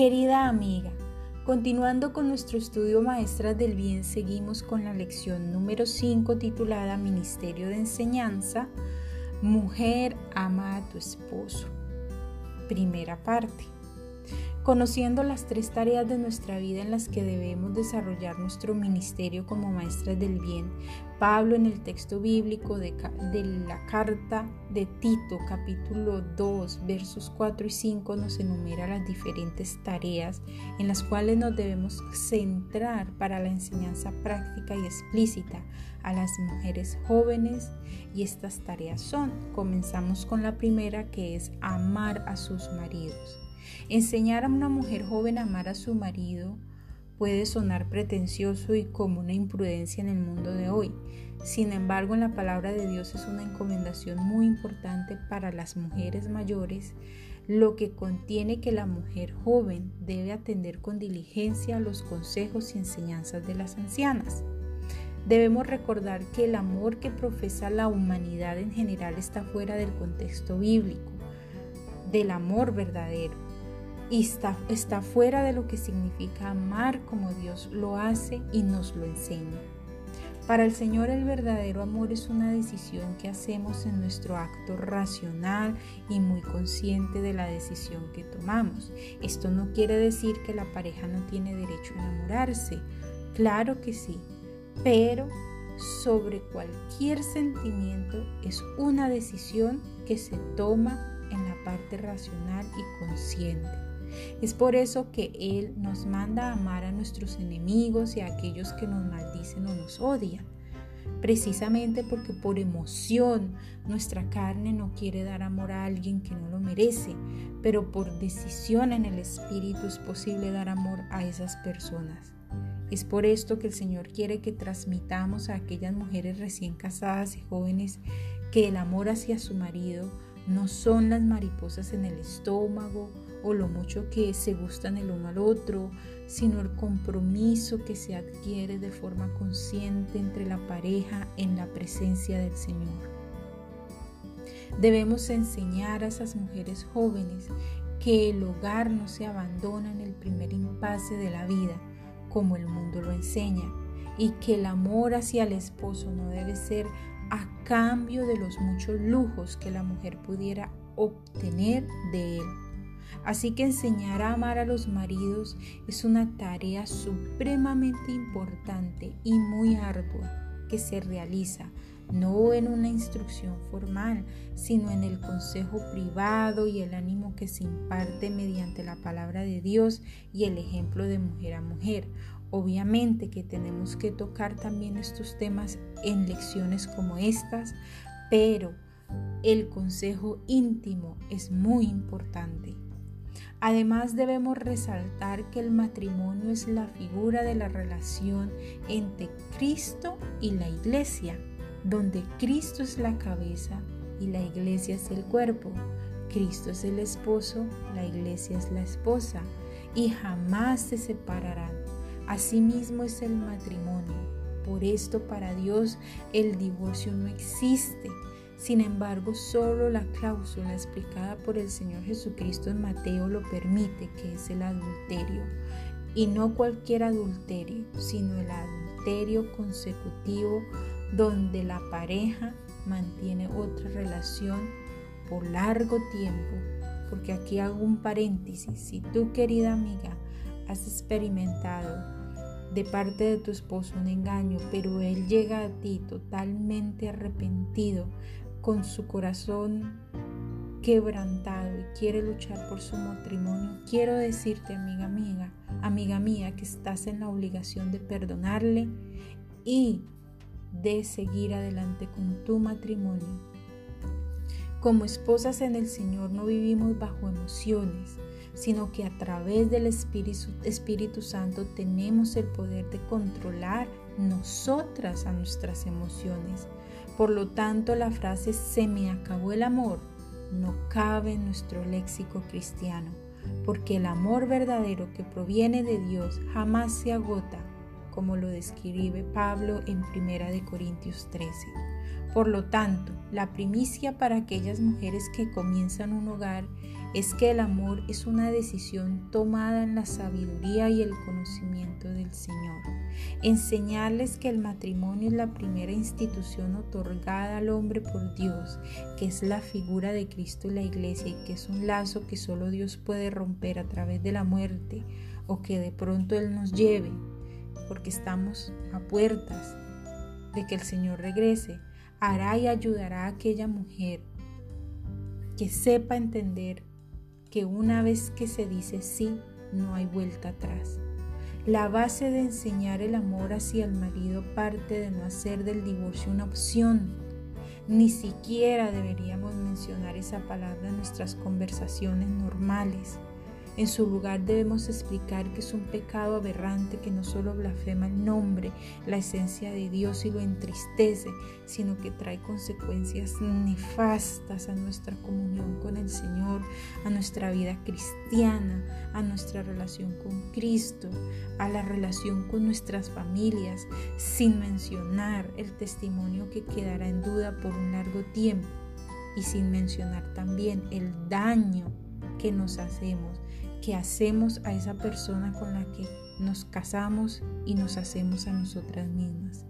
Querida amiga, continuando con nuestro estudio Maestras del Bien, seguimos con la lección número 5 titulada Ministerio de Enseñanza, Mujer ama a tu esposo. Primera parte. Conociendo las tres tareas de nuestra vida en las que debemos desarrollar nuestro ministerio como maestras del bien, Pablo en el texto bíblico de, la carta de Tito capítulo 2 versos 4 y 5 nos enumera las diferentes tareas en las cuales nos debemos centrar para la enseñanza práctica y explícita a las mujeres jóvenes y estas tareas son, comenzamos con la primera que es amar a sus maridos. Enseñar a una mujer joven a amar a su marido puede sonar pretencioso y como una imprudencia en el mundo de hoy. Sin embargo, en la palabra de Dios es una encomendación muy importante para las mujeres mayores, lo que contiene que la mujer joven debe atender con diligencia los consejos y enseñanzas de las ancianas. Debemos recordar que el amor que profesa la humanidad en general está fuera del contexto bíblico, del amor verdadero y está, está fuera de lo que significa amar como Dios lo hace y nos lo enseña. Para el Señor el verdadero amor es una decisión que hacemos en nuestro acto racional y muy consciente de la decisión que tomamos. Esto no quiere decir que la pareja no tiene derecho a enamorarse. Claro que sí, pero sobre cualquier sentimiento es una decisión que se toma en la parte racional y consciente. Es por eso que Él nos manda a amar a nuestros enemigos y a aquellos que nos maldicen o nos odian. Precisamente porque por emoción nuestra carne no quiere dar amor a alguien que no lo merece, pero por decisión en el Espíritu es posible dar amor a esas personas. Es por esto que el Señor quiere que transmitamos a aquellas mujeres recién casadas y jóvenes que el amor hacia su marido no son las mariposas en el estómago o lo mucho que se gustan el uno al otro, sino el compromiso que se adquiere de forma consciente entre la pareja en la presencia del Señor. Debemos enseñar a esas mujeres jóvenes que el hogar no se abandona en el primer impasse de la vida, como el mundo lo enseña, y que el amor hacia el esposo no debe ser a cambio de los muchos lujos que la mujer pudiera obtener de él. Así que enseñar a amar a los maridos es una tarea supremamente importante y muy ardua que se realiza no en una instrucción formal, sino en el consejo privado y el ánimo que se imparte mediante la palabra de Dios y el ejemplo de mujer a mujer. Obviamente que tenemos que tocar también estos temas en lecciones como estas, pero el consejo íntimo es muy importante. Además debemos resaltar que el matrimonio es la figura de la relación entre Cristo y la iglesia, donde Cristo es la cabeza y la iglesia es el cuerpo. Cristo es el esposo, la iglesia es la esposa y jamás se separarán. Asimismo es el matrimonio. Por esto para Dios el divorcio no existe sin embargo, solo la cláusula explicada por el Señor Jesucristo en Mateo lo permite, que es el adulterio. Y no cualquier adulterio, sino el adulterio consecutivo donde la pareja mantiene otra relación por largo tiempo. Porque aquí hago un paréntesis. Si tú, querida amiga, has experimentado de parte de tu esposo un engaño, pero él llega a ti totalmente arrepentido, con su corazón quebrantado y quiere luchar por su matrimonio, quiero decirte, amiga amiga, amiga mía, que estás en la obligación de perdonarle y de seguir adelante con tu matrimonio. Como esposas en el Señor no vivimos bajo emociones, sino que a través del Espíritu, Espíritu Santo tenemos el poder de controlar nosotras a nuestras emociones. Por lo tanto, la frase se me acabó el amor no cabe en nuestro léxico cristiano, porque el amor verdadero que proviene de Dios jamás se agota, como lo describe Pablo en 1 Corintios 13. Por lo tanto, la primicia para aquellas mujeres que comienzan un hogar es que el amor es una decisión tomada en la sabiduría y el conocimiento del Señor. Enseñarles que el matrimonio es la primera institución otorgada al hombre por Dios, que es la figura de Cristo y la iglesia y que es un lazo que solo Dios puede romper a través de la muerte o que de pronto Él nos lleve, porque estamos a puertas de que el Señor regrese, hará y ayudará a aquella mujer que sepa entender que una vez que se dice sí, no hay vuelta atrás. La base de enseñar el amor hacia el marido parte de no hacer del divorcio una opción. Ni siquiera deberíamos mencionar esa palabra en nuestras conversaciones normales. En su lugar debemos explicar que es un pecado aberrante que no solo blasfema el nombre, la esencia de Dios y lo entristece, sino que trae consecuencias nefastas a nuestra comunión con el Señor, a nuestra vida cristiana, a nuestra relación con Cristo, a la relación con nuestras familias, sin mencionar el testimonio que quedará en duda por un largo tiempo y sin mencionar también el daño que nos hacemos que hacemos a esa persona con la que nos casamos y nos hacemos a nosotras mismas.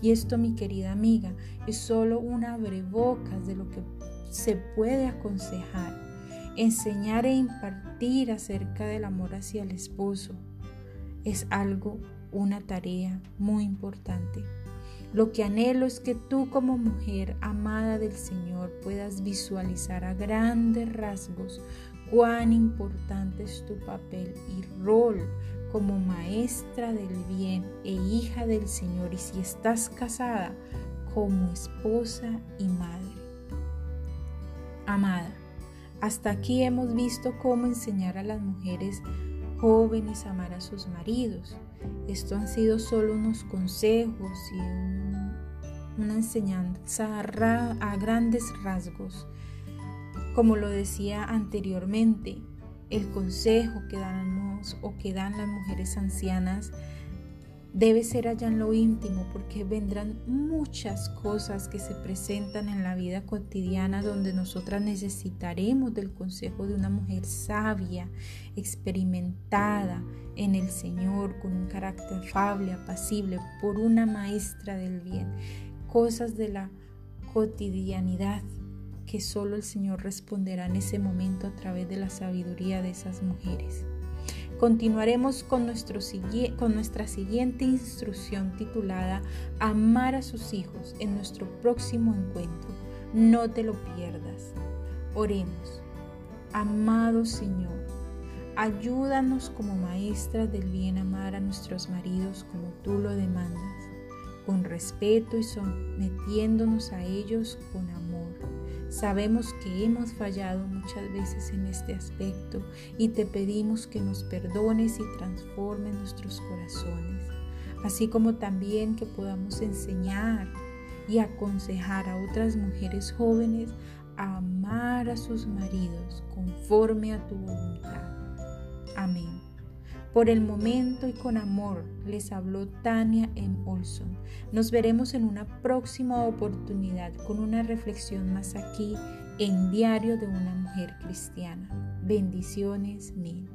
Y esto, mi querida amiga, es solo una abrebocas de lo que se puede aconsejar, enseñar e impartir acerca del amor hacia el esposo. Es algo, una tarea muy importante. Lo que anhelo es que tú como mujer amada del Señor puedas visualizar a grandes rasgos cuán importante es tu papel y rol como maestra del bien e hija del Señor y si estás casada como esposa y madre. Amada, hasta aquí hemos visto cómo enseñar a las mujeres jóvenes a amar a sus maridos. Esto han sido solo unos consejos y una enseñanza a grandes rasgos como lo decía anteriormente, el consejo que damos o que dan las mujeres ancianas debe ser allá en lo íntimo porque vendrán muchas cosas que se presentan en la vida cotidiana donde nosotras necesitaremos del consejo de una mujer sabia, experimentada en el Señor, con un carácter afable, apacible, por una maestra del bien, cosas de la cotidianidad que solo el Señor responderá en ese momento a través de la sabiduría de esas mujeres. Continuaremos con, con nuestra siguiente instrucción titulada Amar a sus hijos en nuestro próximo encuentro. No te lo pierdas. Oremos. Amado Señor, ayúdanos como maestras del bien amar a nuestros maridos como tú lo demandas, con respeto y sometiéndonos a ellos con amor Sabemos que hemos fallado muchas veces en este aspecto y te pedimos que nos perdones y transformes nuestros corazones, así como también que podamos enseñar y aconsejar a otras mujeres jóvenes a amar a sus maridos conforme a tu voluntad. Amén. Por el momento y con amor les habló Tania M. Olson. Nos veremos en una próxima oportunidad con una reflexión más aquí en Diario de una Mujer Cristiana. Bendiciones mil.